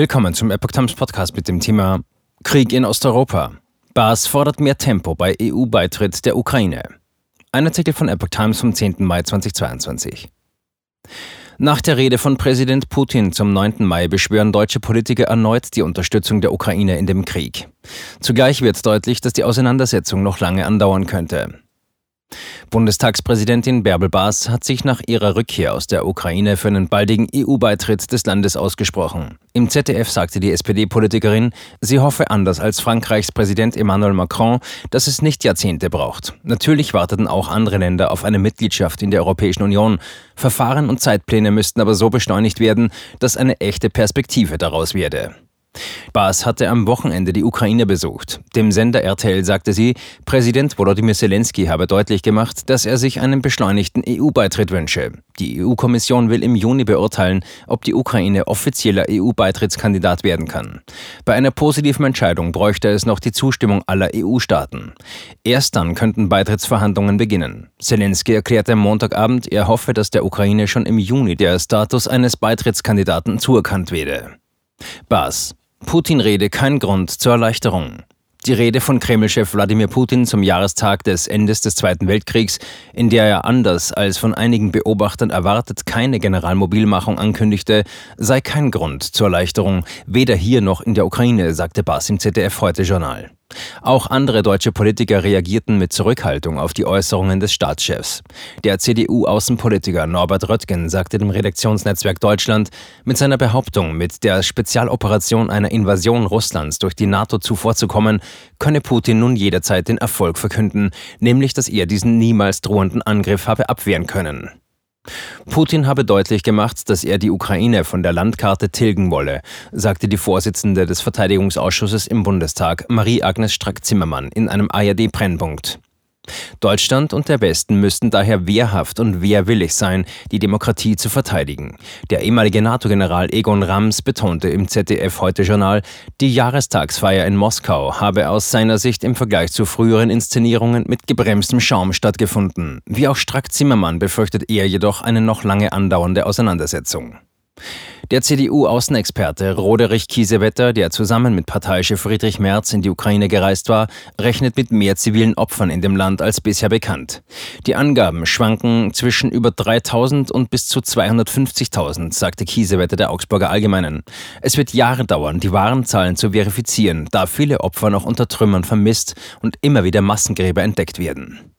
Willkommen zum Epoch Times Podcast mit dem Thema Krieg in Osteuropa. Baas fordert mehr Tempo bei EU-Beitritt der Ukraine. Ein Artikel von Epoch Times vom 10. Mai 2022. Nach der Rede von Präsident Putin zum 9. Mai beschwören deutsche Politiker erneut die Unterstützung der Ukraine in dem Krieg. Zugleich wird deutlich, dass die Auseinandersetzung noch lange andauern könnte. Bundestagspräsidentin Bärbel Baas hat sich nach ihrer Rückkehr aus der Ukraine für einen baldigen EU-Beitritt des Landes ausgesprochen. Im ZDF sagte die SPD-Politikerin, sie hoffe anders als Frankreichs Präsident Emmanuel Macron, dass es nicht Jahrzehnte braucht. Natürlich warteten auch andere Länder auf eine Mitgliedschaft in der Europäischen Union. Verfahren und Zeitpläne müssten aber so beschleunigt werden, dass eine echte Perspektive daraus werde. Baas hatte am Wochenende die Ukraine besucht. Dem Sender RTL sagte sie, Präsident Volodymyr Zelensky habe deutlich gemacht, dass er sich einen beschleunigten EU-Beitritt wünsche. Die EU-Kommission will im Juni beurteilen, ob die Ukraine offizieller EU-Beitrittskandidat werden kann. Bei einer positiven Entscheidung bräuchte es noch die Zustimmung aller EU-Staaten. Erst dann könnten Beitrittsverhandlungen beginnen. Zelensky erklärte am Montagabend, er hoffe, dass der Ukraine schon im Juni der Status eines Beitrittskandidaten zuerkannt werde. Baas Putin-Rede kein Grund zur Erleichterung. Die Rede von Kreml-Chef Wladimir Putin zum Jahrestag des Endes des Zweiten Weltkriegs, in der er anders als von einigen Beobachtern erwartet keine Generalmobilmachung ankündigte, sei kein Grund zur Erleichterung, weder hier noch in der Ukraine, sagte Bas im ZDF heute Journal. Auch andere deutsche Politiker reagierten mit Zurückhaltung auf die Äußerungen des Staatschefs. Der CDU-Außenpolitiker Norbert Röttgen sagte dem Redaktionsnetzwerk Deutschland, mit seiner Behauptung, mit der Spezialoperation einer Invasion Russlands durch die NATO zuvorzukommen, könne Putin nun jederzeit den Erfolg verkünden, nämlich dass er diesen niemals drohenden Angriff habe abwehren können. Putin habe deutlich gemacht, dass er die Ukraine von der Landkarte tilgen wolle, sagte die Vorsitzende des Verteidigungsausschusses im Bundestag, Marie-Agnes Strack-Zimmermann, in einem ARD-Brennpunkt. Deutschland und der Westen müssten daher wehrhaft und wehrwillig sein, die Demokratie zu verteidigen. Der ehemalige NATO-General Egon Rams betonte im ZDF heute Journal, die Jahrestagsfeier in Moskau habe aus seiner Sicht im Vergleich zu früheren Inszenierungen mit gebremstem Schaum stattgefunden. Wie auch Strack Zimmermann befürchtet er jedoch eine noch lange andauernde Auseinandersetzung. Der CDU-Außenexperte Roderich Kiesewetter, der zusammen mit Parteichef Friedrich Merz in die Ukraine gereist war, rechnet mit mehr zivilen Opfern in dem Land als bisher bekannt. Die Angaben schwanken zwischen über 3000 und bis zu 250.000, sagte Kiesewetter der Augsburger Allgemeinen. Es wird Jahre dauern, die wahren Zahlen zu verifizieren, da viele Opfer noch unter Trümmern vermisst und immer wieder Massengräber entdeckt werden.